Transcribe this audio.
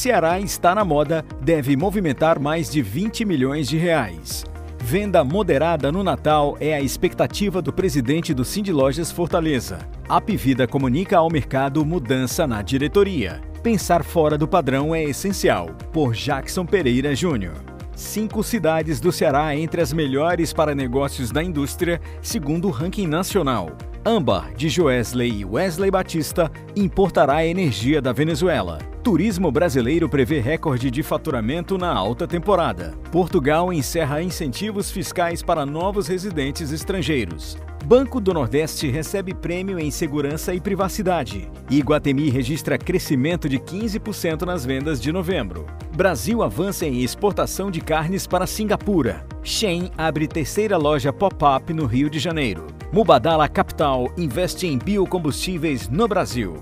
Ceará está na moda deve movimentar mais de 20 milhões de reais. Venda moderada no Natal é a expectativa do presidente do Cindy Lojas Fortaleza. A Pivida comunica ao mercado mudança na diretoria. Pensar fora do padrão é essencial, por Jackson Pereira Júnior. Cinco cidades do Ceará entre as melhores para negócios da indústria, segundo o ranking nacional. Âmbar, de Joesley e Wesley Batista, importará energia da Venezuela. Turismo brasileiro prevê recorde de faturamento na alta temporada. Portugal encerra incentivos fiscais para novos residentes estrangeiros. Banco do Nordeste recebe prêmio em segurança e privacidade. Iguatemi registra crescimento de 15% nas vendas de novembro. Brasil avança em exportação de carnes para Singapura. Shein abre terceira loja pop-up no Rio de Janeiro. Mubadala Capital investe em biocombustíveis no Brasil.